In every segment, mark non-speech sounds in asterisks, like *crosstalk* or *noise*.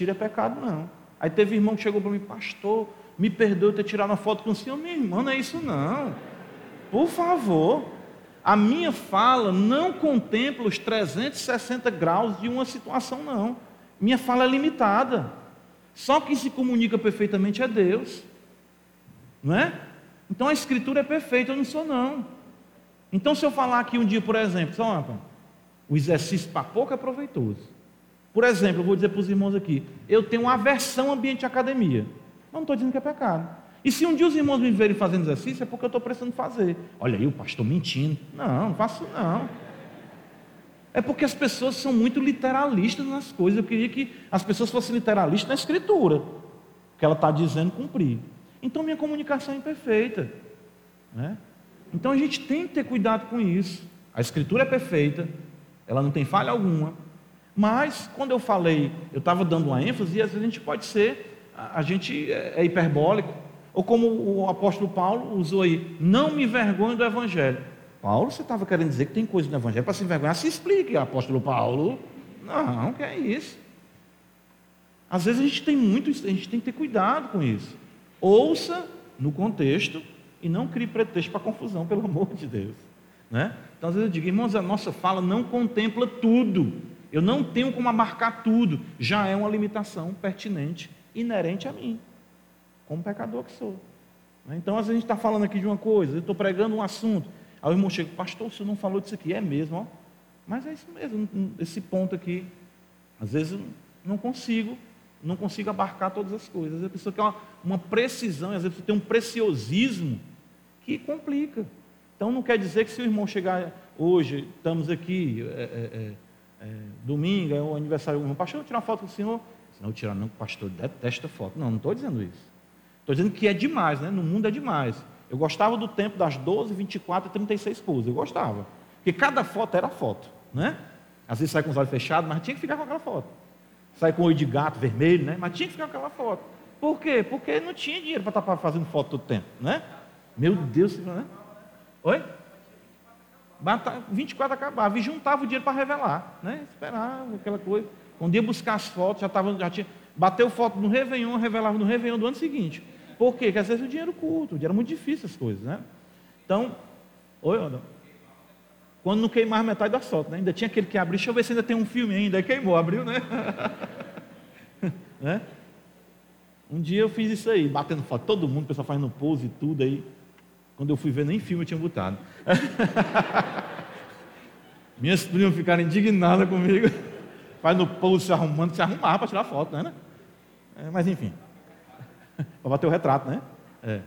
Tira é pecado, não. Aí teve irmão que chegou para mim, pastor, me perdoe ter tirado uma foto com o senhor. Minha irmã, não é isso não. Por favor. A minha fala não contempla os 360 graus de uma situação, não. Minha fala é limitada. Só quem se comunica perfeitamente é Deus. Não é? Então a escritura é perfeita, eu não sou não. Então se eu falar aqui um dia, por exemplo, só, o exercício para pouco é proveitoso. Por exemplo, eu vou dizer para os irmãos aqui, eu tenho uma aversão ao ambiente de academia. Não estou dizendo que é pecado. E se um dia os irmãos me verem fazendo exercício, é porque eu estou precisando fazer. Olha aí, o pastor mentindo. Não, não faço não. É porque as pessoas são muito literalistas nas coisas. Eu queria que as pessoas fossem literalistas na escritura, que ela está dizendo cumprir. Então minha comunicação é imperfeita. Né? Então a gente tem que ter cuidado com isso. A escritura é perfeita, ela não tem falha alguma. Mas quando eu falei, eu estava dando uma ênfase, e às vezes a gente pode ser, a gente é, é hiperbólico. Ou como o apóstolo Paulo usou aí, não me envergonhe do evangelho. Paulo, você estava querendo dizer que tem coisa no Evangelho para se envergonhar? Se explique, apóstolo Paulo. Não, que é isso. Às vezes a gente tem muito, a gente tem que ter cuidado com isso. Ouça no contexto e não crie pretexto para confusão, pelo amor de Deus. Né? Então, às vezes eu digo, irmãos, a nossa fala não contempla tudo. Eu não tenho como abarcar tudo. Já é uma limitação pertinente, inerente a mim, como pecador que sou. Né? Então, às vezes a gente está falando aqui de uma coisa, eu estou pregando um assunto, Aí o irmão chega, pastor, o senhor não falou disso aqui. É mesmo, ó. Mas é isso mesmo, esse ponto aqui. Às vezes eu não consigo, não consigo abarcar todas as coisas. A pessoa quer uma, uma precisão, às vezes você tem um preciosismo que complica. Então não quer dizer que se o irmão chegar hoje, estamos aqui, é, é, é, domingo, é o aniversário irmão, pastor, eu tirar uma foto com o senhor. Não, tirar não, pastor detesta foto. Não, não estou dizendo isso. Estou dizendo que é demais, né? No mundo é demais. Eu gostava do tempo das 12, 24 e 36 poses. Eu gostava. Porque cada foto era foto, né? Às vezes sai com os olhos fechados, mas tinha que ficar com aquela foto. Sai com o olho de gato vermelho, né? Mas tinha que ficar com aquela foto. Por quê? Porque não tinha dinheiro para estar fazendo foto todo tempo, né? Meu Deus, né? Oi? 24 acabava e juntava o dinheiro para revelar, né? Esperava aquela coisa. Quando ia buscar as fotos, já, tava, já tinha. Bateu foto no Réveillon, revelava no Réveillon do ano seguinte. Por quê? Porque às vezes o dinheiro curto, o dinheiro é muito difícil as coisas, né? Então, oi, Odão. Quando não queimava metade da foto, né? Ainda tinha aquele que abriu, deixa eu ver se ainda tem um filme ainda. Aí queimou, abriu, né? *laughs* né? Um dia eu fiz isso aí, batendo foto, todo mundo, o pessoal fazendo pose e tudo aí. Quando eu fui ver, nem filme eu tinha botado. *laughs* Minhas primas ficaram indignadas comigo. Faz no pose se arrumando, se arrumar para tirar foto, né? É, mas enfim. *laughs* para bater o retrato, né? É.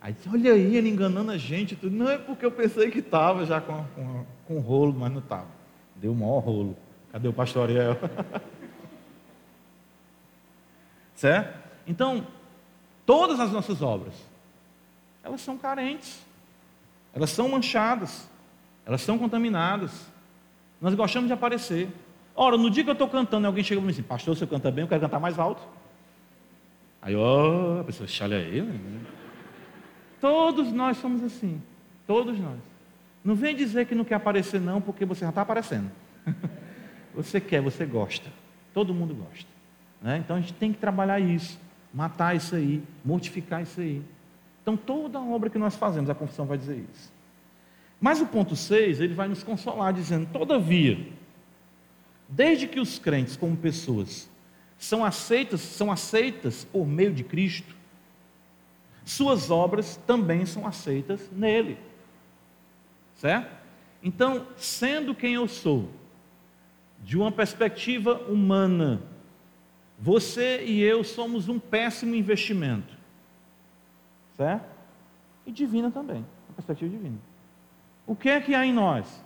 Aí disse, olha aí, ele enganando a gente. Tudo. Não é porque eu pensei que estava já com, com, com rolo, mas não estava. Deu o maior rolo. Cadê o pastor Ariel? *laughs* certo? Então, todas as nossas obras, elas são carentes, elas são manchadas, elas são contaminadas. Nós gostamos de aparecer. Ora, no dia que eu estou cantando, alguém chega para mim assim, pastor, você canta bem, eu quero cantar mais alto. Aí, ó, oh, a pessoa, olha aí. Né? Todos nós somos assim. Todos nós. Não vem dizer que não quer aparecer, não, porque você já está aparecendo. *laughs* você quer, você gosta. Todo mundo gosta. Né? Então a gente tem que trabalhar isso, matar isso aí, mortificar isso aí. Então toda obra que nós fazemos, a confissão vai dizer isso. Mas o ponto 6, ele vai nos consolar, dizendo: todavia, desde que os crentes, como pessoas, são aceitas, são aceitas por meio de Cristo, suas obras também são aceitas nele. Certo? Então, sendo quem eu sou, de uma perspectiva humana, você e eu somos um péssimo investimento. Certo? E divina também, uma perspectiva divina. O que é que há em nós?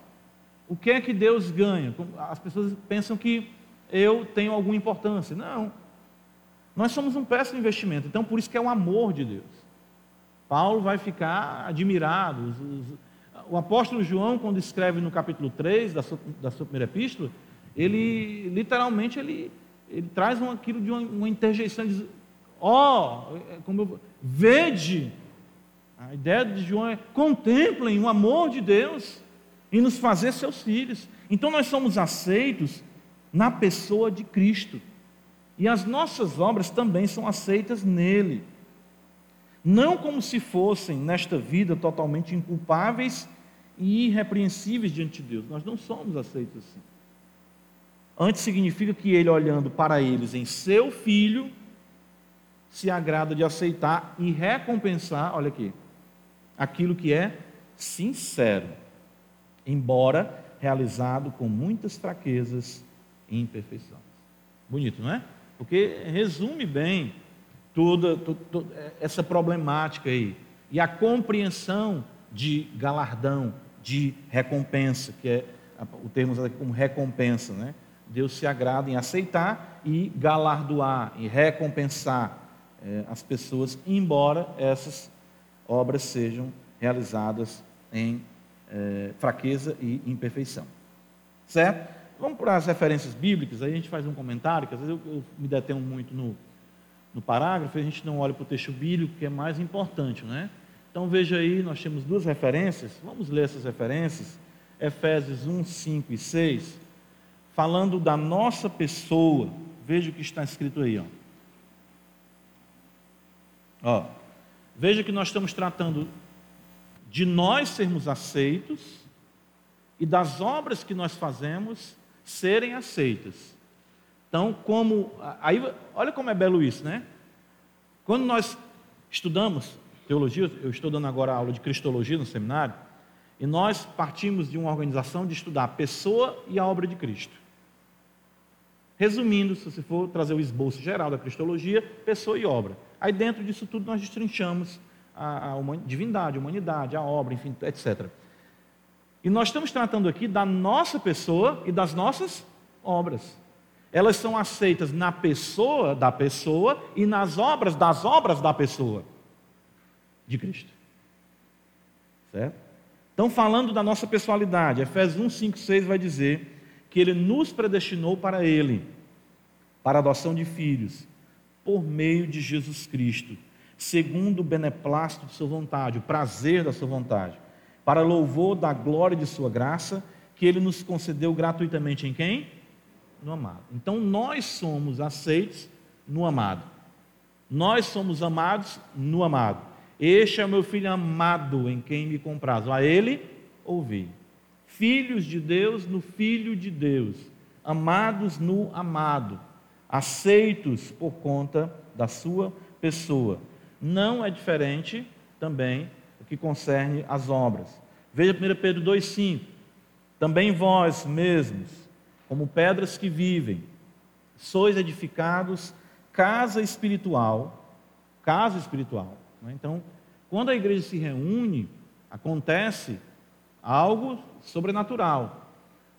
O que é que Deus ganha? As pessoas pensam que eu tenho alguma importância. Não. Nós somos um péssimo investimento. Então, por isso que é o amor de Deus. Paulo vai ficar admirado. O apóstolo João, quando escreve no capítulo 3 da sua, da sua primeira epístola, ele literalmente ele, ele traz um, aquilo de uma, uma interjeição, diz, ó, oh, como vede, a ideia de João é contemplem o amor de Deus e nos fazer seus filhos. Então nós somos aceitos na pessoa de Cristo. E as nossas obras também são aceitas nele. Não como se fossem, nesta vida, totalmente inculpáveis e irrepreensíveis diante de Deus. Nós não somos aceitos assim. Antes significa que ele, olhando para eles em seu filho, se agrada de aceitar e recompensar, olha aqui, aquilo que é sincero, embora realizado com muitas fraquezas e imperfeições. Bonito, não é? Porque resume bem toda, toda, toda essa problemática aí. E a compreensão de galardão, de recompensa, que é o termo aqui como recompensa, né? Deus se agrada em aceitar e galardoar, e recompensar é, as pessoas, embora essas obras sejam realizadas em é, fraqueza e imperfeição. Certo? Vamos para as referências bíblicas, aí a gente faz um comentário, que às vezes eu, eu me detenho muito no, no parágrafo, a gente não olha para o texto bíblico, que é mais importante, né? Então veja aí, nós temos duas referências, vamos ler essas referências, Efésios 1, 5 e 6, falando da nossa pessoa, veja o que está escrito aí, ó. Ó veja que nós estamos tratando de nós sermos aceitos e das obras que nós fazemos serem aceitas. Então, como aí, olha como é belo isso, né? Quando nós estudamos teologia, eu estou dando agora aula de cristologia no seminário, e nós partimos de uma organização de estudar a pessoa e a obra de Cristo. Resumindo, se você for trazer o esboço geral da cristologia, pessoa e obra. Aí dentro disso tudo nós destrinchamos a, a divindade, a humanidade, a obra, enfim, etc. E nós estamos tratando aqui da nossa pessoa e das nossas obras. Elas são aceitas na pessoa da pessoa e nas obras das obras da pessoa de Cristo. Certo? Então, falando da nossa pessoalidade, Efésios 1, 5, 6 vai dizer que Ele nos predestinou para Ele, para a adoção de filhos, por meio de Jesus Cristo, segundo o beneplácito de Sua vontade, o prazer da Sua vontade para louvor da glória de Sua graça, que Ele nos concedeu gratuitamente em quem? No amado. Então nós somos aceitos no amado. Nós somos amados no amado. Este é o meu filho amado em quem me compraz. A Ele ouvi. Filhos de Deus no Filho de Deus. Amados no amado. Aceitos por conta da Sua pessoa. Não é diferente também que concerne as obras. Veja 1 Pedro 2,5. Também vós mesmos, como pedras que vivem, sois edificados casa espiritual, casa espiritual. Né? Então, quando a igreja se reúne, acontece algo sobrenatural.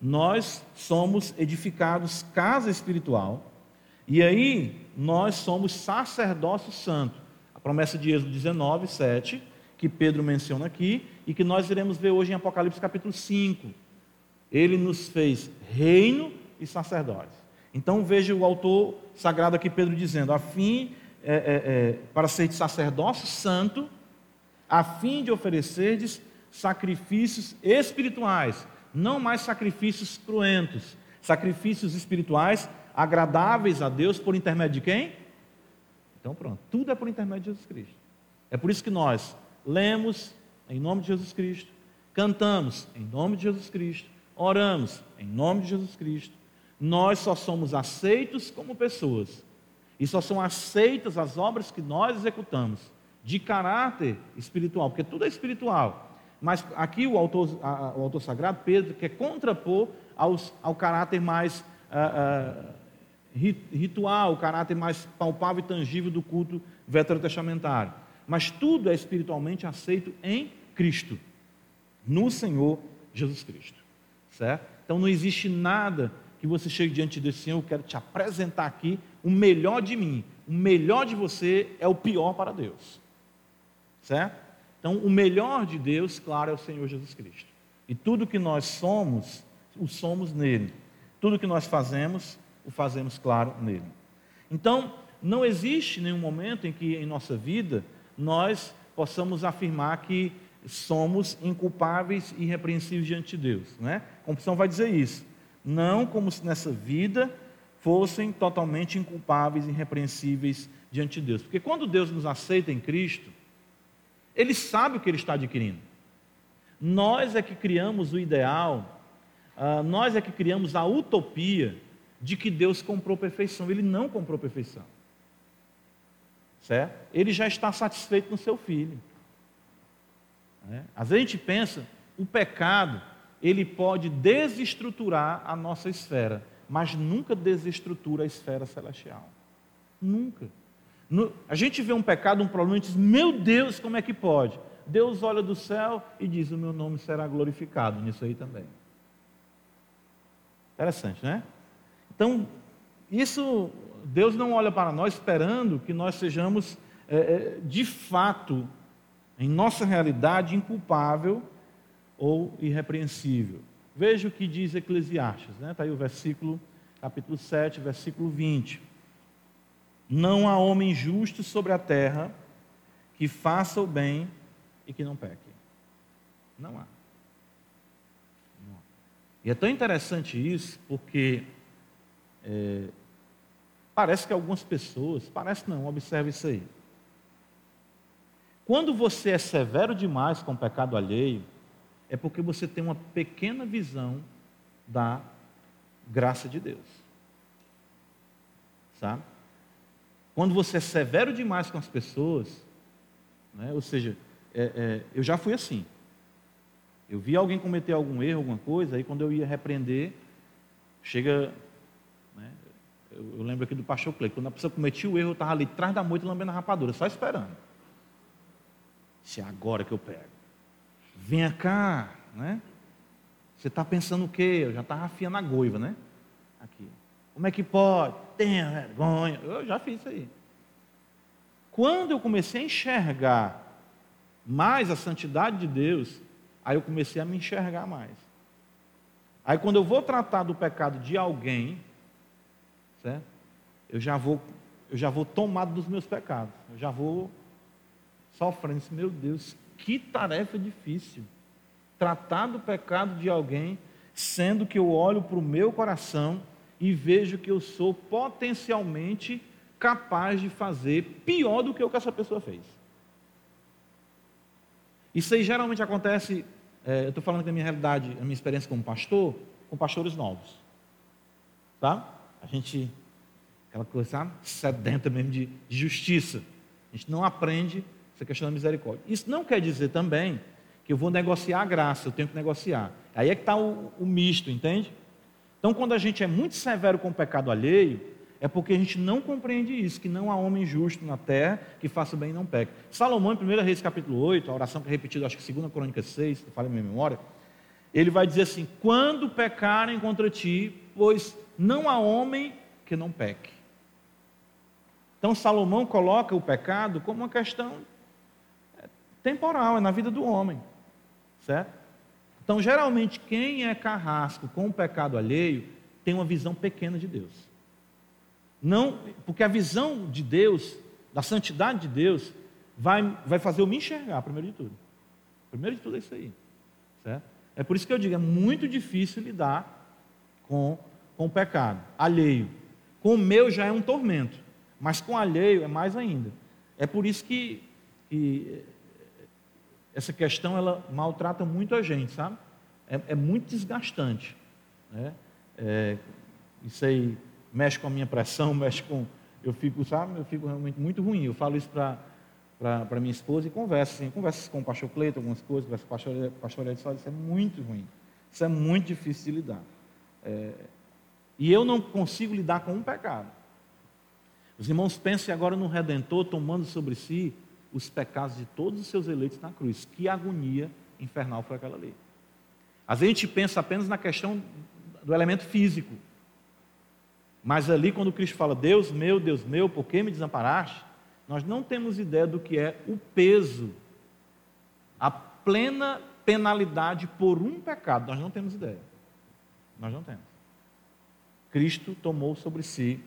Nós somos edificados casa espiritual, e aí nós somos sacerdócio santo. A promessa de Êxodo 19, 7 que Pedro menciona aqui e que nós iremos ver hoje em Apocalipse capítulo 5. Ele nos fez reino e sacerdote. Então veja o autor sagrado aqui, Pedro, dizendo: a fim, é, é, é, para ser sacerdócio santo, a fim de oferecerdes sacrifícios espirituais, não mais sacrifícios cruentos, sacrifícios espirituais agradáveis a Deus por intermédio de quem? Então pronto, tudo é por intermédio de Jesus Cristo. É por isso que nós lemos em nome de Jesus Cristo, cantamos em nome de Jesus Cristo, oramos em nome de Jesus Cristo. Nós só somos aceitos como pessoas e só são aceitas as obras que nós executamos de caráter espiritual, porque tudo é espiritual. Mas aqui o autor, a, o autor sagrado, Pedro, quer contrapor aos, ao caráter mais uh, uh, ritual, o caráter mais palpável e tangível do culto veterotestamentário mas tudo é espiritualmente aceito em Cristo, no Senhor Jesus Cristo, certo? Então não existe nada que você chegue diante desse Senhor, eu quero te apresentar aqui o melhor de mim, o melhor de você é o pior para Deus, certo? Então o melhor de Deus, claro, é o Senhor Jesus Cristo. E tudo que nós somos, o somos nele. Tudo que nós fazemos, o fazemos, claro, nele. Então, não existe nenhum momento em que em nossa vida nós possamos afirmar que somos inculpáveis e irrepreensíveis diante de Deus. Né? A confissão vai dizer isso. Não como se nessa vida fossem totalmente inculpáveis e irrepreensíveis diante de Deus. Porque quando Deus nos aceita em Cristo, Ele sabe o que Ele está adquirindo. Nós é que criamos o ideal, uh, nós é que criamos a utopia de que Deus comprou perfeição. Ele não comprou perfeição. Certo? Ele já está satisfeito no seu filho. É? Às vezes a gente pensa, o pecado, ele pode desestruturar a nossa esfera, mas nunca desestrutura a esfera celestial. Nunca. No, a gente vê um pecado, um problema e diz: Meu Deus, como é que pode? Deus olha do céu e diz: O meu nome será glorificado nisso aí também. Interessante, né? Então, isso, Deus não olha para nós esperando que nós sejamos, é, é, de fato, em nossa realidade, inculpável ou irrepreensível. Veja o que diz Eclesiastes, né? Está aí o versículo, capítulo 7, versículo 20. Não há homem justo sobre a terra que faça o bem e que não peque. Não há. Não há. E é tão interessante isso, porque é, parece que algumas pessoas, parece não, observe isso aí. Quando você é severo demais com o pecado alheio, é porque você tem uma pequena visão da graça de Deus. Sabe? Quando você é severo demais com as pessoas, né, ou seja, é, é, eu já fui assim. Eu vi alguém cometer algum erro, alguma coisa, aí quando eu ia repreender, chega. Eu, eu, lembro aqui do pastor Clay, quando a pessoa cometia o erro, eu estava ali atrás da moita lambendo a rapadura, só esperando. Se é agora que eu pego. Venha cá, né? Você está pensando o quê? Eu já estava afiando a goiva, né? Aqui. Como é que pode? Tenha vergonha. Eu já fiz isso aí. Quando eu comecei a enxergar mais a santidade de Deus, aí eu comecei a me enxergar mais. Aí quando eu vou tratar do pecado de alguém, certo? Eu já vou, eu já vou tomado dos meus pecados. Eu já vou sofrendo. Meu Deus, que tarefa difícil. Tratar do pecado de alguém, sendo que eu olho para o meu coração e vejo que eu sou potencialmente capaz de fazer pior do que o que essa pessoa fez. Isso aí geralmente acontece, é, eu estou falando da minha realidade, a minha experiência como pastor, com pastores novos. Tá? A gente, aquela coisa, sabe? Sedenta mesmo de, justiça. A gente não aprende essa questão da misericórdia. Isso não quer dizer também que eu vou negociar a graça, eu tenho que negociar. Aí é que está o, o misto, entende? Então, quando a gente é muito severo com o pecado alheio, é porque a gente não compreende isso, que não há homem justo na terra que faça bem e não peque. Salomão, em 1 Reis capítulo 8, a oração que é repetida, acho que 2 Crônica 6, se falha minha memória, ele vai dizer assim: Quando pecarem contra ti, pois não há homem que não peque. Então, Salomão coloca o pecado como uma questão é, temporal, é na vida do homem, certo? Então, geralmente, quem é carrasco com o pecado alheio tem uma visão pequena de Deus. Não, porque a visão de Deus, da santidade de Deus, vai, vai fazer eu me enxergar, primeiro de tudo. Primeiro de tudo é isso aí. Certo? É por isso que eu digo, é muito difícil lidar com, com o pecado alheio. Com o meu já é um tormento, mas com alheio é mais ainda. É por isso que, que essa questão ela maltrata muito a gente, sabe? É, é muito desgastante. Né? É, isso aí mexe com a minha pressão, *laughs* mexe com. Eu fico, sabe, eu fico realmente muito ruim. Eu falo isso para minha esposa e converso, assim, converso com o pastor Cleiton, algumas coisas, converso com o pastor, pastor Edson, isso é muito ruim. Isso é muito difícil de lidar. É, e eu não consigo lidar com um pecado. Os irmãos pensem agora no Redentor tomando sobre si os pecados de todos os seus eleitos na cruz. Que agonia infernal foi aquela lei. Às vezes a gente pensa apenas na questão do elemento físico. Mas ali, quando Cristo fala, Deus meu, Deus meu, por que me desamparaste? Nós não temos ideia do que é o peso, a plena penalidade por um pecado. Nós não temos ideia. Nós não temos. Cristo tomou sobre si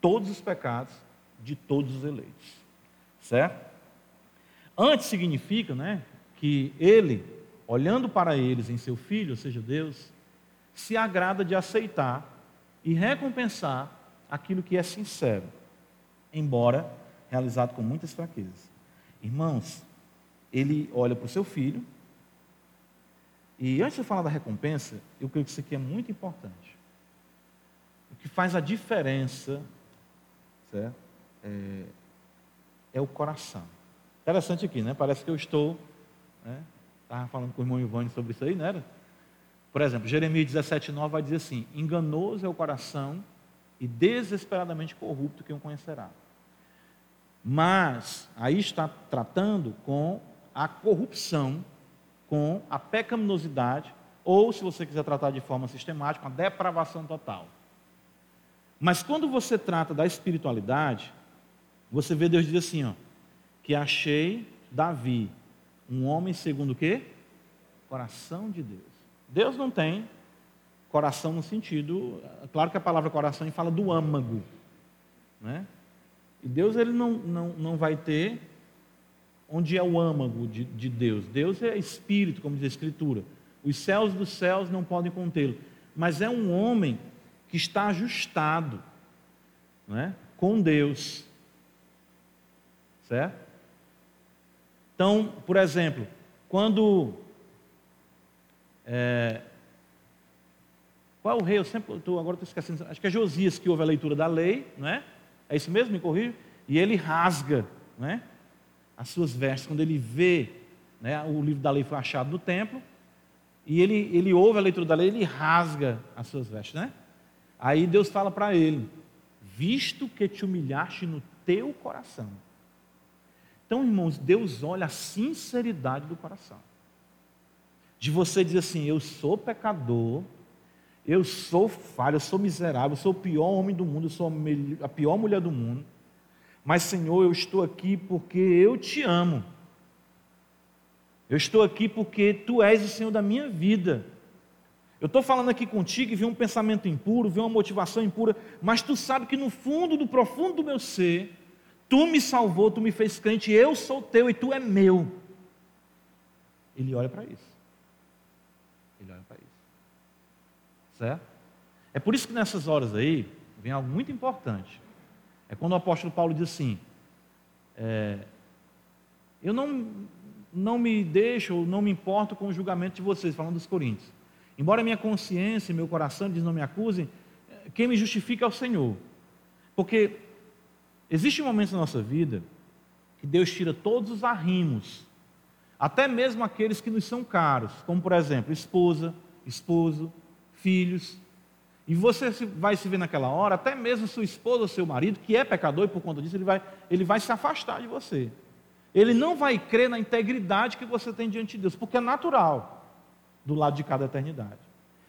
todos os pecados de todos os eleitos. Certo? Antes significa né, que ele, olhando para eles em seu filho, ou seja, Deus, se agrada de aceitar e recompensar aquilo que é sincero, embora realizado com muitas fraquezas. Irmãos, ele olha para o seu filho, e antes de falar da recompensa, eu creio que isso aqui é muito importante. Que faz a diferença certo? É, é o coração. Interessante aqui, né? Parece que eu estou. Né? falando com o irmão Ivone sobre isso aí, não era? Por exemplo, Jeremias 17,9 vai dizer assim: Enganoso é o coração e desesperadamente corrupto quem o conhecerá. Mas aí está tratando com a corrupção, com a pecaminosidade, ou, se você quiser tratar de forma sistemática, a depravação total. Mas quando você trata da espiritualidade, você vê Deus dizer assim, ó, que achei Davi, um homem segundo o quê? Coração de Deus. Deus não tem coração no sentido, claro que a palavra coração fala do âmago, né? E Deus ele não, não, não vai ter onde é o âmago de, de Deus. Deus é espírito, como diz a Escritura. Os céus dos céus não podem contê-lo. Mas é um homem que está ajustado né, com Deus. Certo? Então, por exemplo, quando. É, qual o rei? Eu sempre tô, agora estou esquecendo. Acho que é Josias que houve a leitura da lei, não é? É isso mesmo? Me corrija? E ele rasga né, as suas vestes. Quando ele vê, né, o livro da lei foi achado no templo, e ele, ele ouve a leitura da lei, ele rasga as suas vestes. Né? Aí Deus fala para ele: Visto que te humilhaste no teu coração. Então, irmãos, Deus olha a sinceridade do coração. De você dizer assim: Eu sou pecador, eu sou falho, eu sou miserável, eu sou o pior homem do mundo, eu sou a pior mulher do mundo. Mas, Senhor, eu estou aqui porque eu te amo. Eu estou aqui porque tu és o Senhor da minha vida. Eu estou falando aqui contigo e vi um pensamento impuro, vi uma motivação impura, mas tu sabe que no fundo, do profundo do meu ser, tu me salvou, tu me fez crente, eu sou teu e tu é meu. Ele olha para isso. Ele olha para isso. Certo? É por isso que nessas horas aí vem algo muito importante. É quando o apóstolo Paulo diz assim: é, Eu não, não me deixo, ou não me importo com o julgamento de vocês, falando dos coríntios. Embora minha consciência e meu coração diz não me acusem, quem me justifica é o Senhor. Porque existe momentos na nossa vida que Deus tira todos os arrimos, até mesmo aqueles que nos são caros, como por exemplo, esposa, esposo, filhos. E você vai se ver naquela hora, até mesmo sua esposa ou seu marido, que é pecador e por conta disso ele vai, ele vai se afastar de você. Ele não vai crer na integridade que você tem diante de Deus, porque é natural do lado de cada eternidade.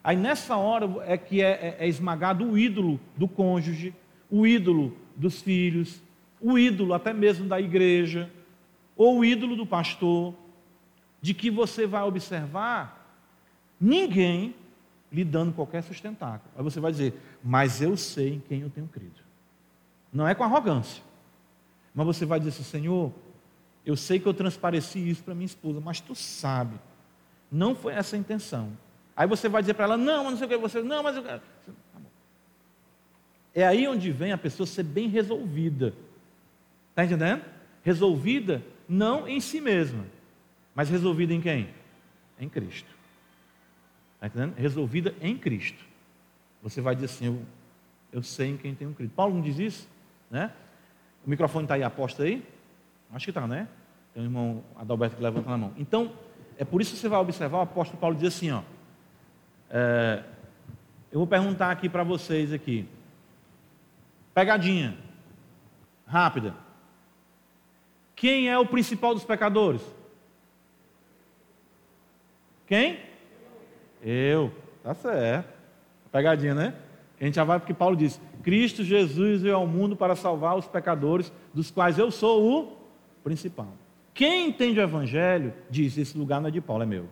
Aí nessa hora é que é, é, é esmagado o ídolo do cônjuge, o ídolo dos filhos, o ídolo até mesmo da igreja, ou o ídolo do pastor, de que você vai observar ninguém lhe dando qualquer sustentáculo. Aí você vai dizer, mas eu sei em quem eu tenho crido. Não é com arrogância. Mas você vai dizer assim, Senhor, eu sei que eu transpareci isso para minha esposa, mas tu sabe, não foi essa a intenção. Aí você vai dizer para ela, não, mas não sei o que, você, não, mas eu quero. É aí onde vem a pessoa ser bem resolvida. Está entendendo? Resolvida não em si mesma, mas resolvida em quem? Em Cristo. Está entendendo? Resolvida em Cristo. Você vai dizer assim, eu, eu sei em quem tenho crido. Paulo não diz isso? Né? O microfone está aí, aposta aí? Acho que está, né? Tem um irmão Adalberto que levanta na mão. Então, é por isso que você vai observar, o apóstolo Paulo diz assim, ó. É, eu vou perguntar aqui para vocês aqui. Pegadinha. Rápida. Quem é o principal dos pecadores? Quem? Eu. Tá certo. Pegadinha, né? A gente já vai porque Paulo diz: Cristo Jesus veio ao mundo para salvar os pecadores, dos quais eu sou o principal. Quem entende o Evangelho diz: esse lugar não é de Paulo, é meu.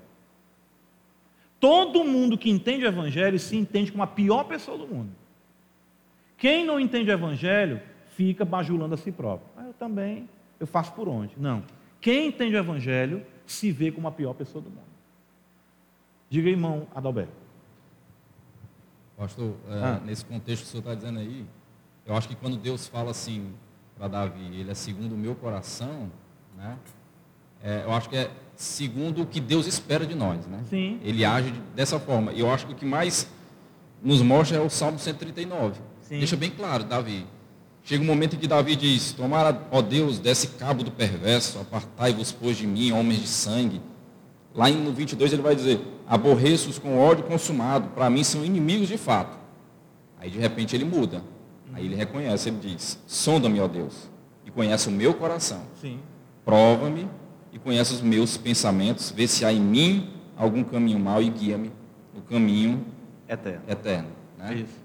Todo mundo que entende o Evangelho se entende como a pior pessoa do mundo. Quem não entende o Evangelho fica bajulando a si próprio. Ah, eu também, eu faço por onde? Não. Quem entende o Evangelho se vê como a pior pessoa do mundo. Diga, irmão Adalberto. Pastor, é, ah. nesse contexto que o senhor está dizendo aí, Eu acho que quando Deus fala assim para Davi, ele é segundo o meu coração, né? É, eu acho que é segundo o que Deus espera de nós, né? Sim. Ele age dessa forma. E eu acho que o que mais nos mostra é o Salmo 139. Sim. Deixa bem claro, Davi. Chega um momento em que Davi diz: Tomara, ó Deus, desse cabo do perverso, apartai-vos, pois, de mim, homens de sangue. Lá no 22 ele vai dizer: Aborreço-os com ódio consumado, para mim são inimigos de fato. Aí de repente ele muda. Aí ele reconhece, ele diz: Sonda-me, ó Deus, e conhece o meu coração. Prova-me e conhece os meus pensamentos, vê se há em mim algum caminho mau e guia-me no caminho eterno. eterno né? Isso.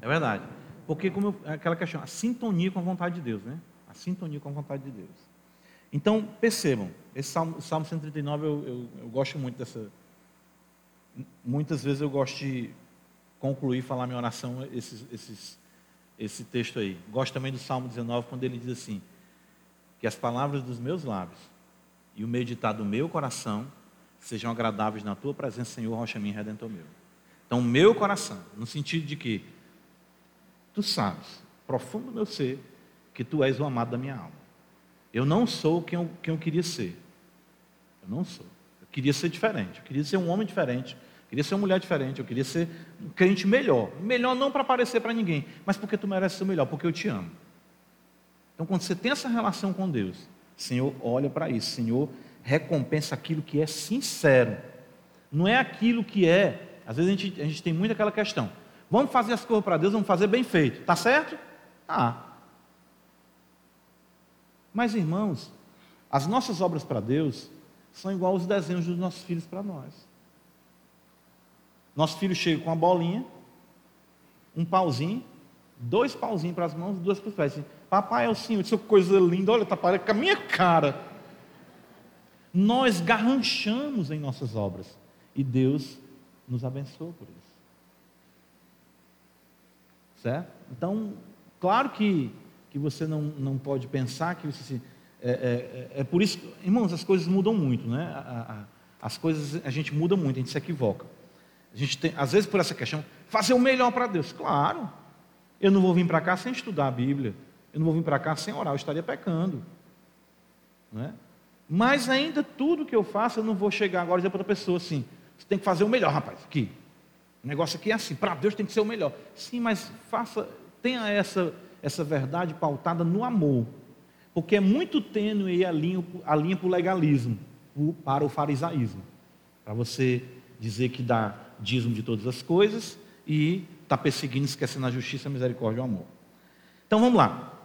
É verdade. Porque como eu, aquela questão, a sintonia com a vontade de Deus, né? A sintonia com a vontade de Deus. Então, percebam, esse Salmo, Salmo 139 eu, eu, eu gosto muito dessa. Muitas vezes eu gosto de concluir, falar minha oração, esses, esses, esse texto aí. Gosto também do Salmo 19, quando ele diz assim: Que as palavras dos meus lábios e o meditar do meu coração sejam agradáveis na tua presença, Senhor, rocha minha, redentor meu. Então, meu coração, no sentido de que tu sabes, profundo do meu ser, que tu és o amado da minha alma. Eu não sou quem eu, quem eu queria ser. Eu não sou. Eu queria ser diferente. Eu queria ser um homem diferente. Eu queria ser uma mulher diferente. Eu queria ser um crente melhor. Melhor não para aparecer para ninguém, mas porque tu mereces ser melhor, porque eu te amo. Então, quando você tem essa relação com Deus, Senhor olha para isso, Senhor recompensa aquilo que é sincero, não é aquilo que é. Às vezes a gente, a gente tem muito aquela questão: vamos fazer as coisas para Deus, vamos fazer bem feito, tá certo? Ah. Mas irmãos, as nossas obras para Deus são igual aos desenhos dos nossos filhos para nós. Nosso filho chega com uma bolinha, um pauzinho, dois pauzinhos para as mãos, duas para os pés. Papai é o Senhor, isso é coisa linda, olha, está parecendo com a minha cara. Nós garranchamos em nossas obras e Deus nos abençoa por isso. Certo? Então, claro que, que você não, não pode pensar que você é, é, é, é por isso, irmãos, as coisas mudam muito, né? A, a, as coisas a gente muda muito, a gente se equivoca. A gente tem, às vezes por essa questão, fazer o melhor para Deus. Claro, eu não vou vir para cá sem estudar a Bíblia. Eu não vou vir para cá sem orar, eu estaria pecando. Não é? Mas ainda tudo que eu faço, eu não vou chegar agora e dizer para outra pessoa assim: você tem que fazer o melhor, rapaz, aqui. O negócio aqui é assim, para Deus tem que ser o melhor. Sim, mas faça, tenha essa, essa verdade pautada no amor. Porque é muito tênue a linha, a linha para o legalismo, para o farisaísmo. Para você dizer que dá dízimo de todas as coisas e está perseguindo, esquecendo a justiça, a misericórdia e o amor. Então vamos lá.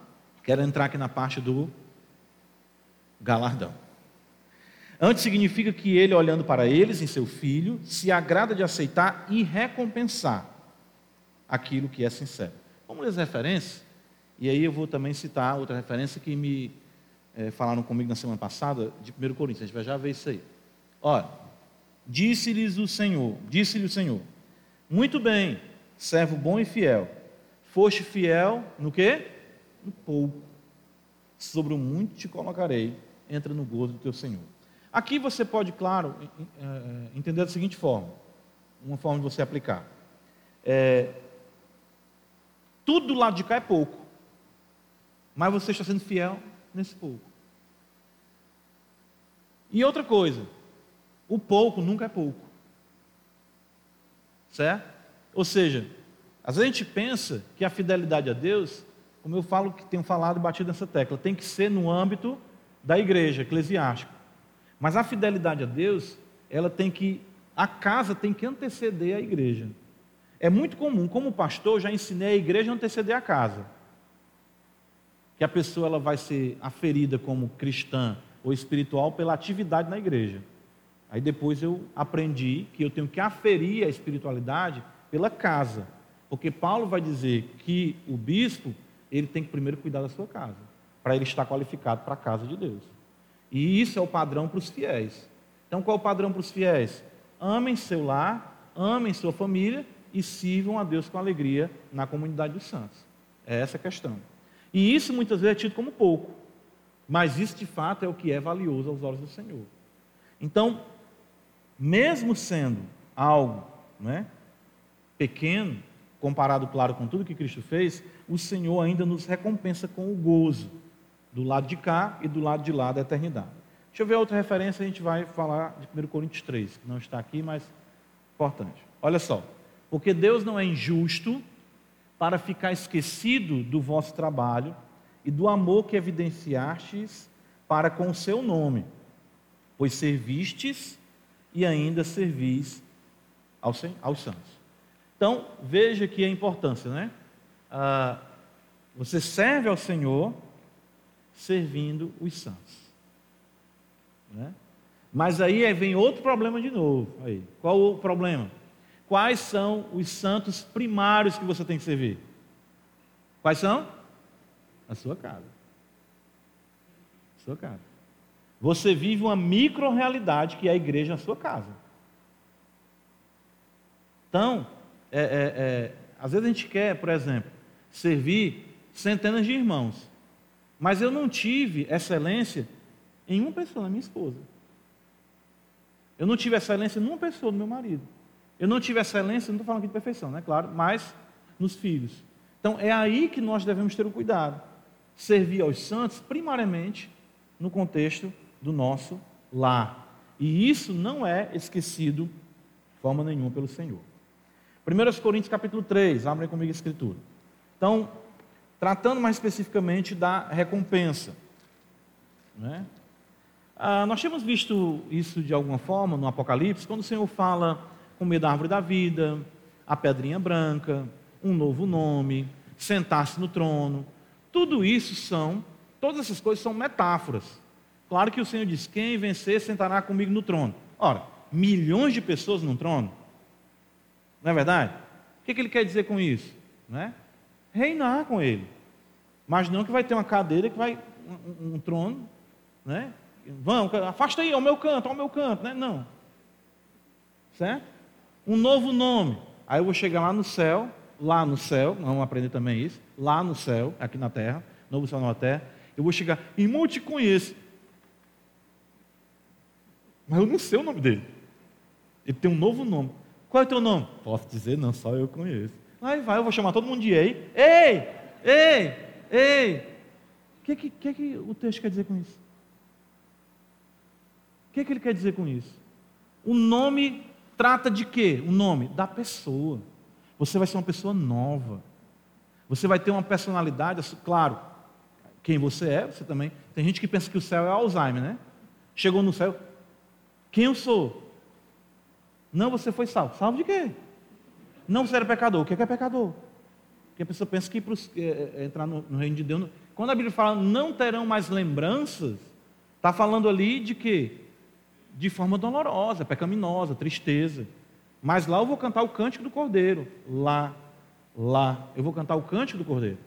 Quero entrar aqui na parte do galardão. Antes significa que ele, olhando para eles em seu filho, se agrada de aceitar e recompensar aquilo que é sincero. Vamos ler as referências? E aí eu vou também citar outra referência que me é, falaram comigo na semana passada, de 1 Coríntios. A gente vai já ver isso aí. Olha, disse-lhes o Senhor, disse-lhe o Senhor, muito bem, servo bom e fiel. Foste fiel no quê? Um pouco. Sobre o muito te colocarei, entra no gozo do teu Senhor. Aqui você pode, claro, é, entender da seguinte forma, uma forma de você aplicar. É, tudo do lado de cá é pouco, mas você está sendo fiel nesse pouco. E outra coisa, o pouco nunca é pouco. Certo? Ou seja, às vezes a gente pensa que a fidelidade a Deus como eu falo que tenho falado e batido nessa tecla, tem que ser no âmbito da igreja, eclesiástica. Mas a fidelidade a Deus, ela tem que, a casa tem que anteceder a igreja. É muito comum, como pastor, já ensinei a igreja a anteceder a casa. Que a pessoa ela vai ser aferida como cristã ou espiritual pela atividade na igreja. Aí depois eu aprendi que eu tenho que aferir a espiritualidade pela casa. Porque Paulo vai dizer que o bispo ele tem que primeiro cuidar da sua casa, para ele estar qualificado para a casa de Deus. E isso é o padrão para os fiéis. Então, qual é o padrão para os fiéis? Amem seu lar, amem sua família e sirvam a Deus com alegria na comunidade dos santos. É essa a questão. E isso muitas vezes é tido como pouco, mas isso de fato é o que é valioso aos olhos do Senhor. Então, mesmo sendo algo né, pequeno, comparado, claro, com tudo que Cristo fez, o Senhor ainda nos recompensa com o gozo, do lado de cá e do lado de lá da eternidade. Deixa eu ver outra referência, a gente vai falar de 1 Coríntios 3, que não está aqui, mas importante. Olha só, porque Deus não é injusto para ficar esquecido do vosso trabalho e do amor que evidenciastes para com o seu nome, pois servistes e ainda servis aos, aos santos. Então, veja que a importância, né? Ah, você serve ao Senhor servindo os santos. Né? Mas aí vem outro problema de novo. Aí. Qual o problema? Quais são os santos primários que você tem que servir? Quais são? A sua casa. A sua casa. Você vive uma micro-realidade que é a igreja na sua casa. Então, é, é, é, às vezes a gente quer, por exemplo, servir centenas de irmãos. Mas eu não tive excelência em uma pessoa, na minha esposa. Eu não tive excelência em uma pessoa, no meu marido. Eu não tive excelência, não estou falando aqui de perfeição, né? Claro, mas nos filhos. Então é aí que nós devemos ter o cuidado. Servir aos santos, primariamente, no contexto do nosso lar. E isso não é esquecido de forma nenhuma pelo Senhor. 1 Coríntios capítulo 3, abrem comigo a escritura. Então, tratando mais especificamente da recompensa. Né? Ah, nós tínhamos visto isso de alguma forma no Apocalipse, quando o Senhor fala comer da árvore da vida, a pedrinha branca, um novo nome, sentar-se no trono. Tudo isso são, todas essas coisas são metáforas. Claro que o Senhor diz: quem vencer sentará comigo no trono. Ora, milhões de pessoas no trono. Não é verdade? O que, que ele quer dizer com isso? Não é? Reinar com ele. Mas não que vai ter uma cadeira que vai. um, um trono, né? Vão, afasta aí, ao meu canto, ao meu canto, né? Não. Certo? Um novo nome. Aí eu vou chegar lá no céu, lá no céu, vamos aprender também isso, lá no céu, aqui na terra, novo céu, nova terra. Eu vou chegar, irmão, eu te conheço. Mas eu não sei o nome dele. Ele tem um novo nome. Qual é o teu nome? Posso dizer, não, só eu conheço. Aí vai, eu vou chamar todo mundo de ei. Ei, ei, ei. O que, que, que, que o texto quer dizer com isso? O que, que ele quer dizer com isso? O nome trata de quê? O nome? Da pessoa. Você vai ser uma pessoa nova. Você vai ter uma personalidade, claro, quem você é, você também. Tem gente que pensa que o céu é Alzheimer, né? Chegou no céu, quem eu sou? Não, você foi salvo. Salvo de quê? Não, você era pecador. O que é, é pecador? Porque a pessoa pensa que para é, é, entrar no, no, reino de Deus. Quando a Bíblia fala não terão mais lembranças, está falando ali de quê? De forma dolorosa, pecaminosa, tristeza. Mas lá eu vou cantar o cântico do Cordeiro. Lá, lá, eu vou cantar o cântico do Cordeiro.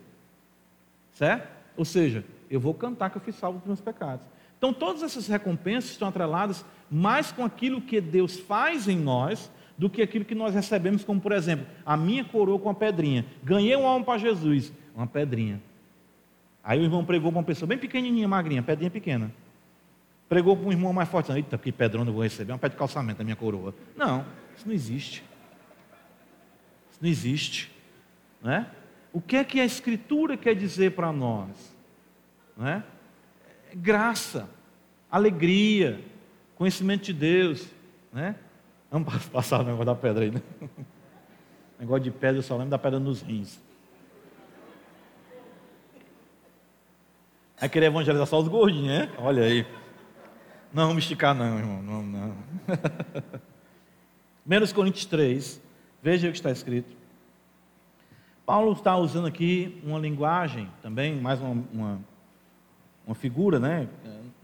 Certo? Ou seja, eu vou cantar que eu fui salvo dos meus pecados. Então, todas essas recompensas estão atreladas mais com aquilo que Deus faz em nós do que aquilo que nós recebemos, como por exemplo, a minha coroa com a pedrinha. Ganhei um alma para Jesus, uma pedrinha. Aí o irmão pregou para uma pessoa bem pequenininha, magrinha, pedrinha pequena. Pregou para um irmão mais forte. Eita, que pedrão eu vou receber, uma pé de calçamento da minha coroa. Não, isso não existe. Isso não existe. Não é? O que é que a Escritura quer dizer para nós? Não é? Graça, alegria, conhecimento de Deus, né? Vamos *laughs* passar o negócio da pedra aí, né? *laughs* negócio de pedra, eu só lembro da pedra nos rins. Vai querer evangelizar só os gordinhos, né? Olha aí. Não, vamos esticar não, irmão. Não, não. *laughs* Menos Coríntios 3. Veja o que está escrito. Paulo está usando aqui uma linguagem também, mais uma, uma uma figura, né?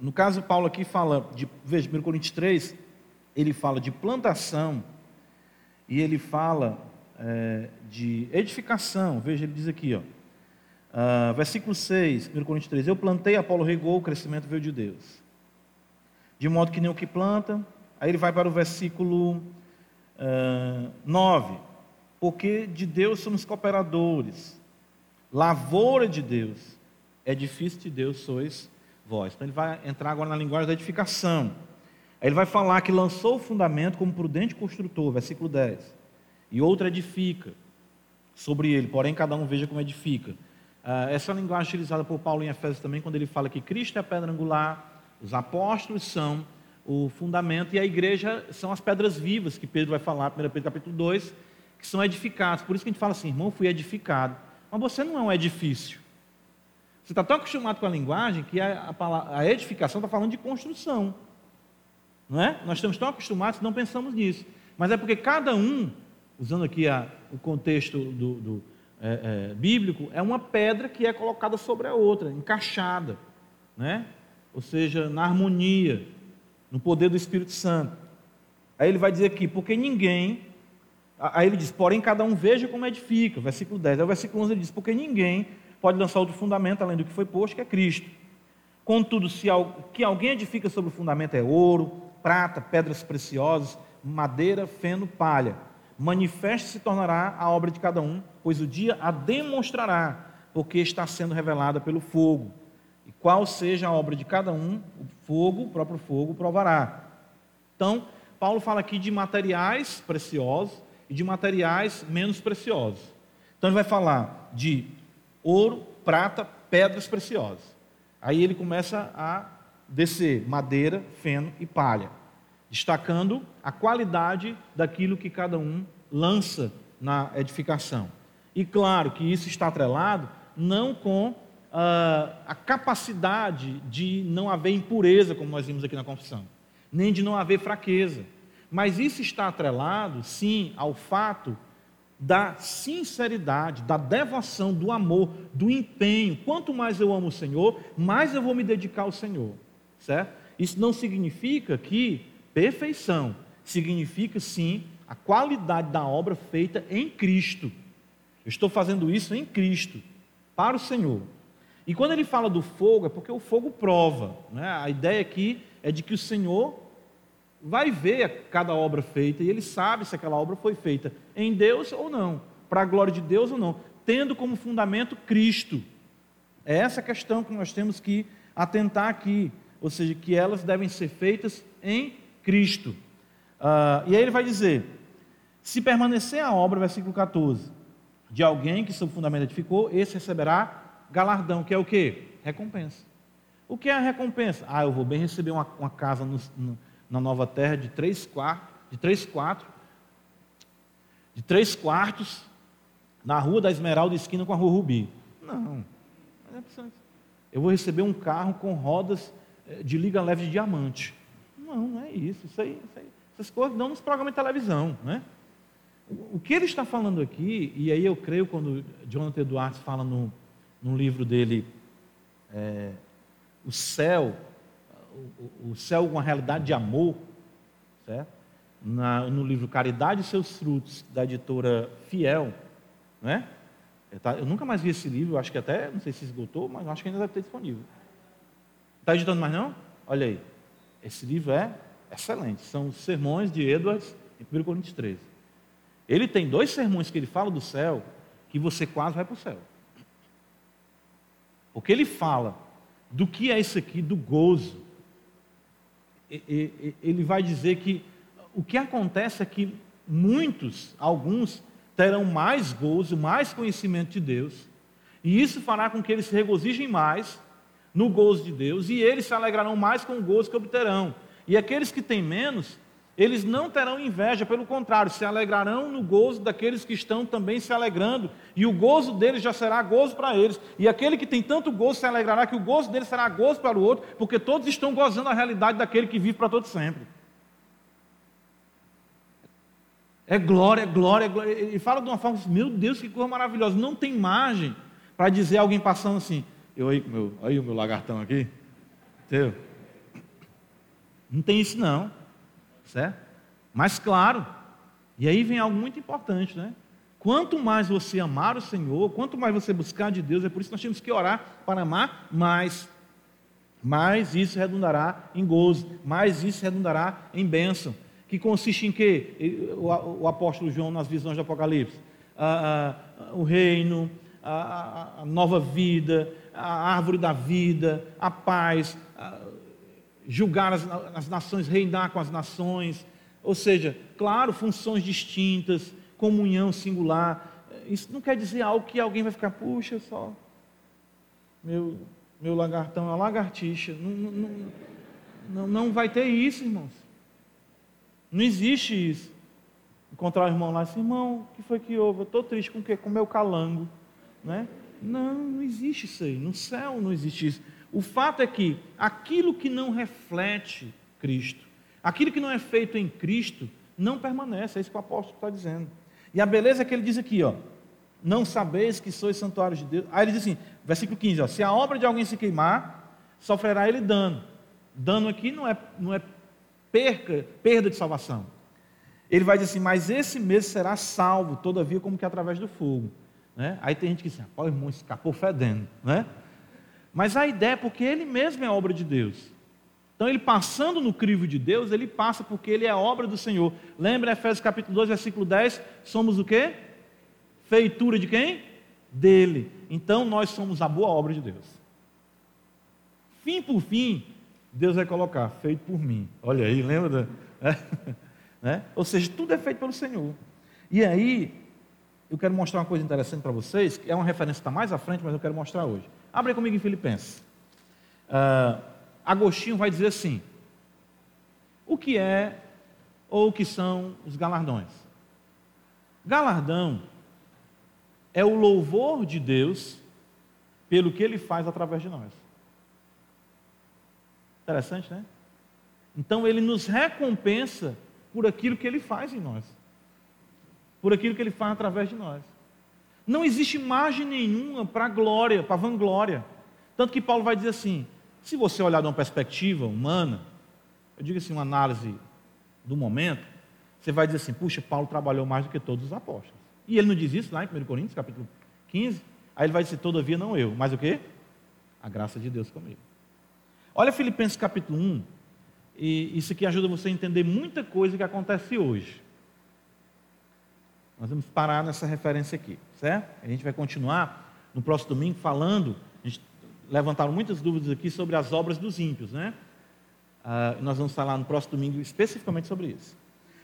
No caso, Paulo aqui fala de, veja, 1 Coríntios 3, ele fala de plantação e ele fala é, de edificação. Veja, ele diz aqui, ó, uh, versículo 6, 1 Coríntios 3: Eu plantei, Apolo regou, o crescimento veio de Deus. De modo que nem o que planta. Aí ele vai para o versículo uh, ah, 9: Porque de Deus somos cooperadores, lavoura de Deus edifício de Deus sois vós. Então ele vai entrar agora na linguagem da edificação. Aí ele vai falar que lançou o fundamento como prudente construtor, versículo 10. E outro edifica. sobre ele, porém cada um veja como edifica. Uh, essa é linguagem utilizada por Paulo em Efésios também, quando ele fala que Cristo é a pedra angular, os apóstolos são o fundamento e a igreja são as pedras vivas, que Pedro vai falar, 1 Pedro capítulo 2, que são edificados. Por isso que a gente fala assim, irmão, fui edificado. Mas você não é um edifício. Você está tão acostumado com a linguagem que a, a, a edificação está falando de construção. Não é? Nós estamos tão acostumados que não pensamos nisso. Mas é porque cada um, usando aqui a, o contexto do, do é, é, bíblico, é uma pedra que é colocada sobre a outra, encaixada. Né? Ou seja, na harmonia, no poder do Espírito Santo. Aí ele vai dizer aqui, porque ninguém. Aí ele diz, porém cada um veja como edifica, versículo 10. Aí o versículo 11 ele diz, porque ninguém pode lançar outro fundamento além do que foi posto, que é Cristo. Contudo, se que alguém edifica sobre o fundamento é ouro, prata, pedras preciosas, madeira, feno, palha. Manifeste se tornará a obra de cada um, pois o dia a demonstrará, porque está sendo revelada pelo fogo. E qual seja a obra de cada um, o fogo, o próprio fogo, provará. Então, Paulo fala aqui de materiais preciosos e de materiais menos preciosos. Então, ele vai falar de ouro, prata, pedras preciosas. Aí ele começa a descer madeira, feno e palha, destacando a qualidade daquilo que cada um lança na edificação. E claro que isso está atrelado não com uh, a capacidade de não haver impureza, como nós vimos aqui na confissão, nem de não haver fraqueza. Mas isso está atrelado, sim, ao fato da sinceridade, da devoção, do amor, do empenho. Quanto mais eu amo o Senhor, mais eu vou me dedicar ao Senhor, certo? Isso não significa que perfeição, significa sim a qualidade da obra feita em Cristo. Eu estou fazendo isso em Cristo, para o Senhor. E quando ele fala do fogo, é porque o fogo prova. Né? A ideia aqui é de que o Senhor vai ver cada obra feita e ele sabe se aquela obra foi feita em Deus ou não, para a glória de Deus ou não, tendo como fundamento Cristo. É essa questão que nós temos que atentar aqui, ou seja, que elas devem ser feitas em Cristo. Uh, e aí ele vai dizer: se permanecer a obra, versículo 14, de alguém que seu fundamento edificou, esse receberá galardão, que é o que? Recompensa. O que é a recompensa? Ah, eu vou bem receber uma, uma casa no, no na nova terra de três de três quatro, de três quartos, na rua da Esmeralda esquina com a rua Rubi. Não. Eu vou receber um carro com rodas eh, de liga leve de diamante. Não, não é isso. Isso aí, isso aí essas coisas não nos programas de televisão, né? O que ele está falando aqui, e aí eu creio quando Jonathan Edwards fala no, no livro dele, é, o céu o, céu uma realidade de amor, certo? Na, no livro Caridade e seus frutos, da editora Fiel, né? Eu nunca mais vi esse livro, acho que até, não sei se esgotou, mas acho que ainda deve ter disponível. Está editando mais não? Olha aí. Esse livro é excelente. São os sermões de Edwards em 1 Coríntios 13. Ele tem dois sermões que ele fala do céu, que você quase vai para o céu. Porque ele fala do que é isso aqui, do gozo, ele vai dizer que o que acontece é que muitos, alguns, terão mais gozo, mais conhecimento de Deus, e isso fará com que eles se regozijem mais no gozo de Deus, e eles se alegrarão mais com o gozo que obterão. E aqueles que têm menos eles não terão inveja, pelo contrário, se alegrarão no gozo daqueles que estão também se alegrando, e o gozo deles já será gozo para eles. E aquele que tem tanto gozo se alegrará que o gozo dele será gozo para o outro, porque todos estão gozando a realidade daquele que vive para todo sempre. É glória, é glória, é glória. Ele fala de uma forma, meu Deus, que coisa maravilhosa. Não tem margem para dizer alguém passando assim, eu aí, meu, aí o meu lagartão aqui, entendeu? Não tem isso não certo? Mas claro, e aí vem algo muito importante, né? Quanto mais você amar o Senhor, quanto mais você buscar de Deus, é por isso que nós temos que orar para amar mais. Mais isso redundará em gozo, mais isso redundará em bênção. Que consiste em quê? O, apóstolo João nas visões do Apocalipse. o reino, a, a, nova vida, a árvore da vida, a paz, julgar as, as nações, reinar com as nações, ou seja, claro, funções distintas, comunhão singular, isso não quer dizer algo que alguém vai ficar, puxa só, meu, meu lagartão é uma lagartixa. Não, não, não, não vai ter isso, irmãos. Não existe isso. Encontrar o irmão lá e assim, irmão, o que foi que houve? Eu estou triste com o quê? Com o meu calango. Né? Não, não existe isso aí. No céu não existe isso. O fato é que aquilo que não reflete Cristo, aquilo que não é feito em Cristo, não permanece. É isso que o apóstolo está dizendo. E a beleza é que ele diz aqui, ó. Não sabeis que sois santuários de Deus. Aí ele diz assim, versículo 15, ó, se a obra de alguém se queimar, sofrerá ele dano. Dano aqui não é, não é perca, perda de salvação. Ele vai dizer assim, mas esse mesmo será salvo, todavia, como que através do fogo. Né? Aí tem gente que diz, assim, o irmão escapou fedendo. Né? Mas a ideia é porque ele mesmo é obra de Deus. Então, ele passando no crivo de Deus, ele passa porque ele é obra do Senhor. Lembra Efésios capítulo 2, versículo 10? Somos o quê? Feitura de quem? Dele. Então, nós somos a boa obra de Deus. Fim por fim, Deus vai colocar, feito por mim. Olha aí, lembra? Da... *laughs* né? Ou seja, tudo é feito pelo Senhor. E aí, eu quero mostrar uma coisa interessante para vocês, que é uma referência que está mais à frente, mas eu quero mostrar hoje. Abre comigo em Filipenses. Uh, Agostinho vai dizer assim: o que é ou o que são os galardões? Galardão é o louvor de Deus pelo que ele faz através de nós. Interessante, né? Então ele nos recompensa por aquilo que ele faz em nós, por aquilo que ele faz através de nós. Não existe margem nenhuma para glória, para vanglória. Tanto que Paulo vai dizer assim: se você olhar de uma perspectiva humana, eu digo assim, uma análise do momento, você vai dizer assim: puxa, Paulo trabalhou mais do que todos os apóstolos. E ele não diz isso lá em 1 Coríntios, capítulo 15. Aí ele vai dizer: todavia não eu, mas o quê? A graça de Deus comigo. Olha Filipenses capítulo 1, e isso aqui ajuda você a entender muita coisa que acontece hoje. Nós vamos parar nessa referência aqui, certo? A gente vai continuar no próximo domingo falando, a gente levantaram muitas dúvidas aqui sobre as obras dos ímpios, né? Uh, nós vamos falar no próximo domingo especificamente sobre isso.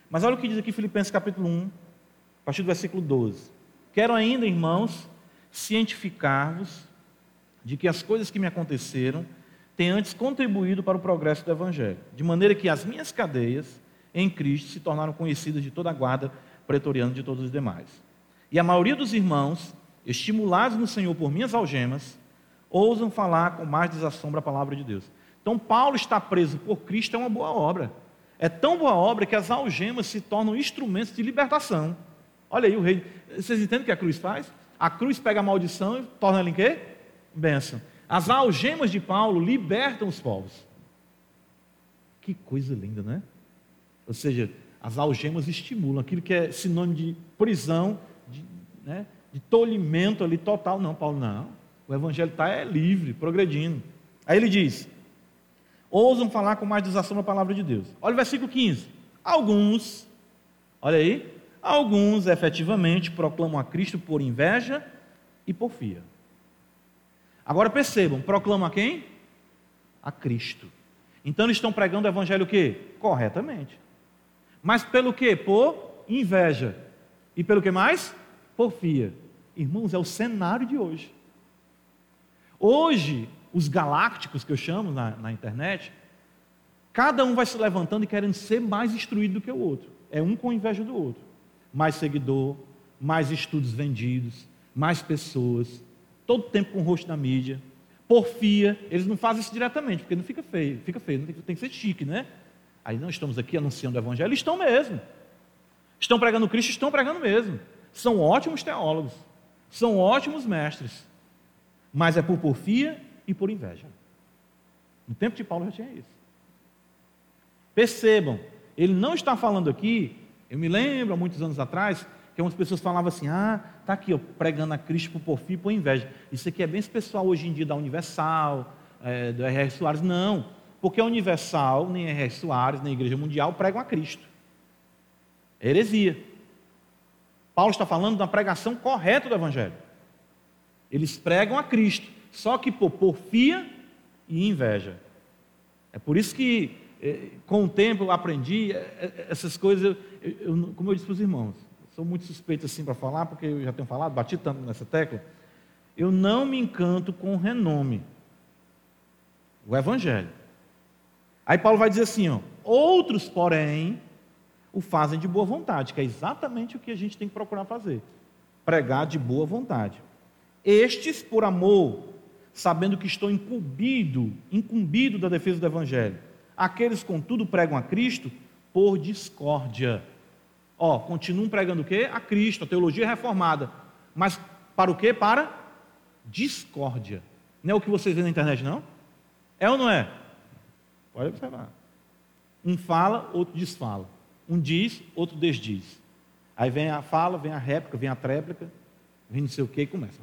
Mas olha o que diz aqui Filipenses capítulo 1, a partir do versículo 12. Quero ainda, irmãos, cientificar-vos de que as coisas que me aconteceram têm antes contribuído para o progresso do Evangelho, de maneira que as minhas cadeias em Cristo se tornaram conhecidas de toda a guarda pretoriana de todos os demais. E a maioria dos irmãos, estimulados no Senhor por minhas algemas, ousam falar com mais desassombro a palavra de Deus. Então, Paulo está preso por Cristo é uma boa obra. É tão boa obra que as algemas se tornam instrumentos de libertação. Olha aí o rei. Vocês entendem o que a cruz faz? A cruz pega a maldição e torna ela em quê? Bênção. As algemas de Paulo libertam os povos. Que coisa linda, né? Ou seja, as algemas estimulam aquilo que é sinônimo de prisão, de, né, de tolimento ali total. Não, Paulo, não. O evangelho está é livre, progredindo. Aí ele diz: ousam falar com mais desação a palavra de Deus. Olha o versículo 15. Alguns, olha aí, alguns efetivamente proclamam a Cristo por inveja e porfia. Agora percebam, proclamam a quem? A Cristo. Então eles estão pregando o evangelho o quê? Corretamente. Mas pelo quê? Por inveja. E pelo que mais? Porfia. Irmãos, é o cenário de hoje. Hoje, os galácticos que eu chamo na, na internet, cada um vai se levantando e querendo ser mais instruído do que o outro. É um com inveja do outro. Mais seguidor, mais estudos vendidos, mais pessoas, todo tempo com o rosto na mídia. Porfia, eles não fazem isso diretamente, porque não fica feio, fica feio, tem que ser chique, né? Aí não estamos aqui anunciando o evangelho, estão mesmo. Estão pregando Cristo, estão pregando mesmo. São ótimos teólogos, são ótimos mestres, mas é por porfia e por inveja. No tempo de Paulo já tinha isso. Percebam, ele não está falando aqui, eu me lembro há muitos anos atrás, que algumas pessoas falavam assim: ah, tá aqui, ó, pregando a Cristo por porfia e por inveja. Isso aqui é bem esse pessoal hoje em dia da Universal, é, do R.R. Soares. Não, porque a Universal, nem R.R. Soares, nem a Igreja Mundial pregam a Cristo. Heresia. Paulo está falando da pregação correta do Evangelho. Eles pregam a Cristo, só que por porfia e inveja. É por isso que, é, com o tempo, eu aprendi é, essas coisas, eu, eu, como eu disse para os irmãos, sou muito suspeito assim para falar, porque eu já tenho falado, bati tanto nessa tecla. Eu não me encanto com o renome, o Evangelho. Aí Paulo vai dizer assim: ó, outros, porém, o fazem de boa vontade, que é exatamente o que a gente tem que procurar fazer pregar de boa vontade. Estes, por amor, sabendo que estou incumbido, incumbido da defesa do Evangelho. Aqueles, contudo, pregam a Cristo por discórdia. Ó, continuam pregando o quê? A Cristo, a teologia reformada. Mas para o quê? Para discórdia. Não é o que vocês veem na internet, não? É ou não é? Pode observar. Um fala, outro desfala. Um diz, outro desdiz. Aí vem a fala, vem a réplica, vem a tréplica, vem não sei o que e começa.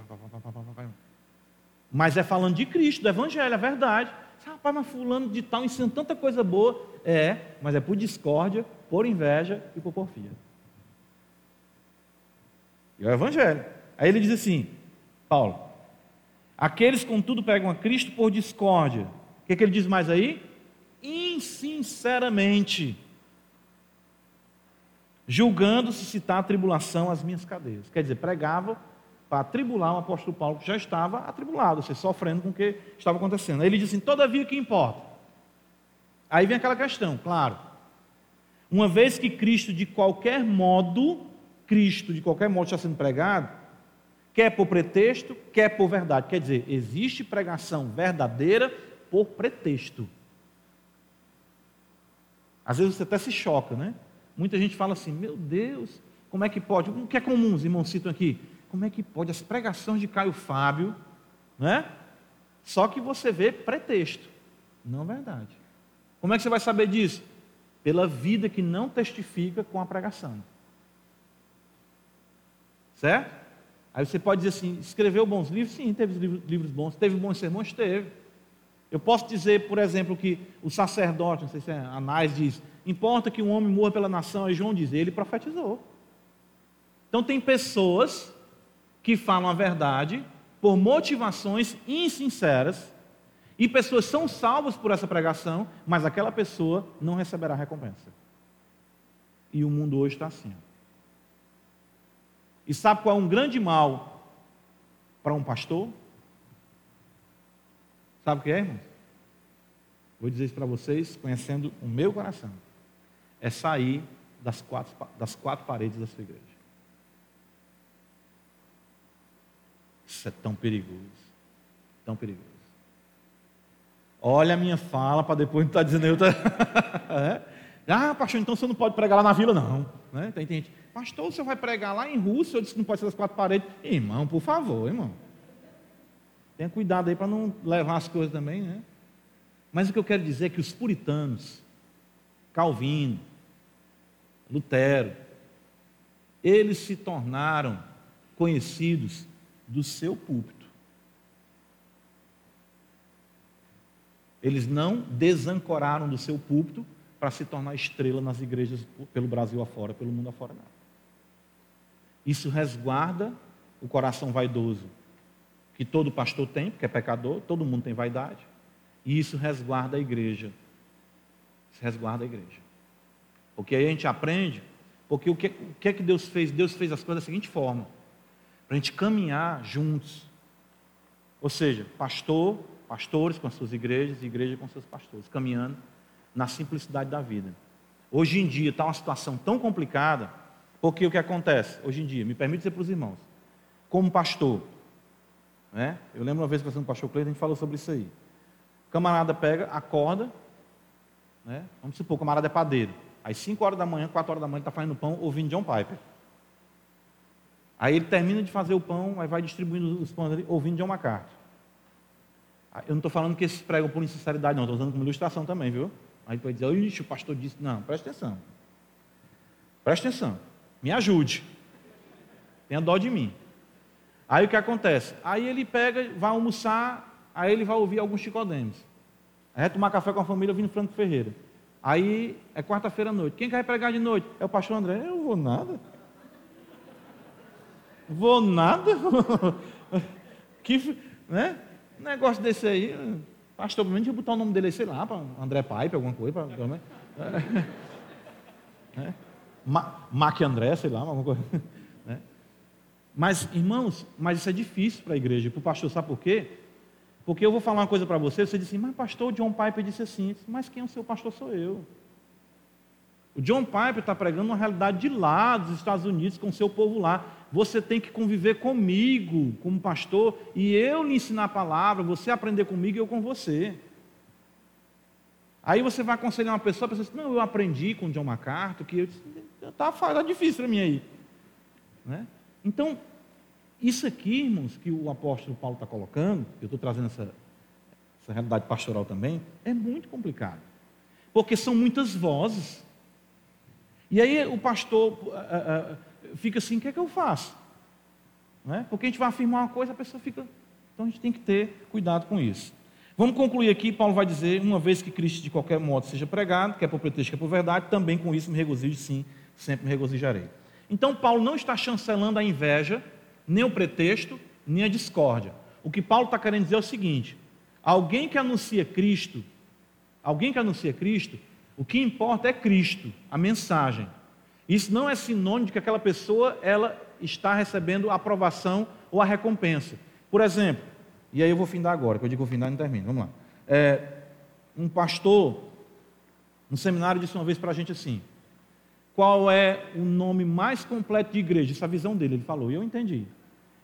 Mas é falando de Cristo, do Evangelho, é verdade. Rapaz, mas fulano de tal ensina tanta coisa boa. É, mas é por discórdia, por inveja e por porfia. E é o Evangelho. Aí ele diz assim, Paulo, aqueles contudo pegam a Cristo por discórdia. O que, que ele diz mais aí? Insinceramente julgando se citar a tribulação às minhas cadeias. Quer dizer, pregava para atribular o apóstolo Paulo, que já estava atribulado, seja, sofrendo com o que estava acontecendo. Aí ele diz assim: todavia que importa. Aí vem aquela questão, claro. Uma vez que Cristo, de qualquer modo, Cristo, de qualquer modo, está sendo pregado, quer por pretexto, quer por verdade. Quer dizer, existe pregação verdadeira por pretexto. Às vezes você até se choca, né? Muita gente fala assim: meu Deus, como é que pode? O que é comum, os irmãos citam aqui? Como é que pode? As pregações de Caio Fábio, né? Só que você vê pretexto, não verdade. Como é que você vai saber disso? Pela vida que não testifica com a pregação. Certo? Aí você pode dizer assim: escreveu bons livros? Sim, teve livros, livros bons. Teve bons sermões? Teve. Eu posso dizer, por exemplo, que o sacerdote, não sei se é Anás diz, importa que um homem morra pela nação, aí João diz, ele profetizou. Então tem pessoas que falam a verdade por motivações insinceras, e pessoas são salvas por essa pregação, mas aquela pessoa não receberá recompensa. E o mundo hoje está assim. E sabe qual é um grande mal para um pastor? Sabe o que é, irmãos? Vou dizer isso para vocês, conhecendo o meu coração. É sair das quatro, das quatro paredes da sua igreja. Isso é tão perigoso. Tão perigoso. Olha a minha fala para depois não estar tá dizendo eu. Tá... *laughs* é? Ah, pastor, então você não pode pregar lá na vila, não. Né? Tem gente, pastor, você vai pregar lá em Rússia, eu disse não pode ser das quatro paredes. Irmão, por favor, irmão. Tenha cuidado aí para não levar as coisas também, né? Mas o que eu quero dizer é que os puritanos, Calvino, Lutero, eles se tornaram conhecidos do seu púlpito. Eles não desancoraram do seu púlpito para se tornar estrela nas igrejas pelo Brasil afora, pelo mundo afora, não. Isso resguarda o coração vaidoso que todo pastor tem, porque é pecador, todo mundo tem vaidade, e isso resguarda a igreja. Isso resguarda a igreja. Porque aí a gente aprende, porque o que, o que é que Deus fez? Deus fez as coisas da seguinte forma: para a gente caminhar juntos. Ou seja, pastor, pastores com as suas igrejas, igreja com seus pastores, caminhando na simplicidade da vida. Hoje em dia está uma situação tão complicada, porque o que acontece? Hoje em dia, me permite dizer para os irmãos, como pastor, né? Eu lembro uma vez conversando com o pastor Cleiton, a gente falou sobre isso aí. O camarada pega, acorda, né? vamos supor, o camarada é padeiro. Às 5 horas da manhã, 4 horas da manhã, ele está fazendo pão ouvindo John Piper. Aí ele termina de fazer o pão, aí vai distribuindo os pães ali, ouvindo John MacArthur. Eu não estou falando que esses pregam por insinceridade, não, estou usando como ilustração também, viu? Aí pode dizer, ixi, o pastor disse. Não, preste atenção. Preste atenção. Me ajude. Tenha dó de mim. Aí o que acontece? Aí ele pega, vai almoçar, aí ele vai ouvir alguns chicodemes. Aí vai tomar café com a família ouvindo Franco Ferreira. Aí é quarta-feira à noite. Quem quer pregar de noite? É o pastor André. Eu vou nada. Vou nada? *laughs* que, né? Negócio desse aí. Pastor, pelo menos botar o nome dele, sei lá, para André Pipe, alguma coisa. Pra, *laughs* é. Ma Mac André, sei lá, alguma coisa. Mas, irmãos, mas isso é difícil para a igreja, para o pastor, sabe por quê? Porque eu vou falar uma coisa para você, você disse assim, mas pastor, John Piper disse assim, mas quem é o seu pastor sou eu. O John Piper está pregando uma realidade de lá, dos Estados Unidos, com o seu povo lá. Você tem que conviver comigo, como pastor, e eu lhe ensinar a palavra, você aprender comigo e eu com você. Aí você vai aconselhar uma pessoa, a pessoa diz, não, eu aprendi com o John MacArthur, que está tá difícil para mim aí. Né? Então, isso aqui, irmãos, que o apóstolo Paulo está colocando, eu estou trazendo essa, essa realidade pastoral também, é muito complicado. Porque são muitas vozes. E aí o pastor uh, uh, fica assim: o que é que eu faço? É? Porque a gente vai afirmar uma coisa, a pessoa fica. Então a gente tem que ter cuidado com isso. Vamos concluir aqui, Paulo vai dizer, uma vez que Cristo de qualquer modo seja pregado, quer por pretexto, quer por verdade, também com isso me regozijo, sim, sempre me regozijarei. Então Paulo não está chancelando a inveja, nem o pretexto, nem a discórdia. O que Paulo está querendo dizer é o seguinte: alguém que anuncia Cristo, alguém que anuncia Cristo, o que importa é Cristo, a mensagem. Isso não é sinônimo de que aquela pessoa ela está recebendo a aprovação ou a recompensa. Por exemplo, e aí eu vou findar agora, que eu digo findar e não termino. Vamos lá. É, um pastor, no seminário, disse uma vez para a gente assim: qual é o nome mais completo de igreja? Essa é a visão dele, ele falou, e eu entendi.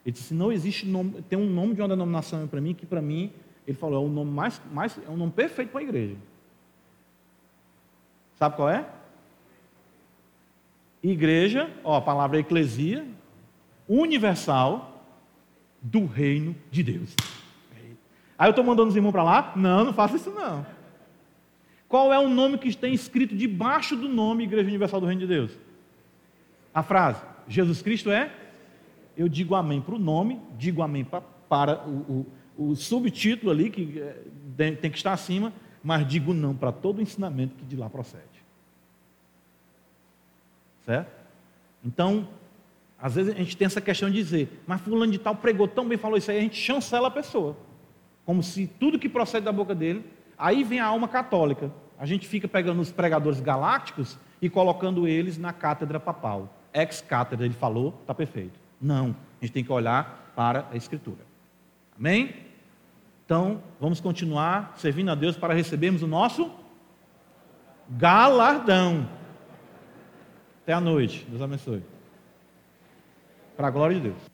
Ele disse: não existe nome, tem um nome de uma denominação para mim que para mim, ele falou, é o nome mais, mais é o nome perfeito para a igreja. Sabe qual é? Igreja, ó, a palavra eclesia, universal do reino de Deus. Aí eu estou mandando os irmãos para lá? Não, não faça isso não. Qual é o nome que tem escrito debaixo do nome Igreja Universal do Reino de Deus? A frase, Jesus Cristo é? Eu digo amém para o nome, digo amém para, para o, o, o, subtítulo ali, que é, tem que estar acima, mas digo não para todo o ensinamento que de lá procede. Certo? Então, às vezes a gente tem essa questão de dizer, mas fulano de tal pregou tão bem, falou isso aí, a gente chancela a pessoa. Como se tudo que procede da boca dele, aí vem a alma católica. A gente fica pegando os pregadores galácticos e colocando eles na cátedra papal. Ex-cátedra, ele falou, está perfeito. Não, a gente tem que olhar para a Escritura. Amém? Então, vamos continuar servindo a Deus para recebermos o nosso galardão. Até a noite. Deus abençoe. Para a glória de Deus.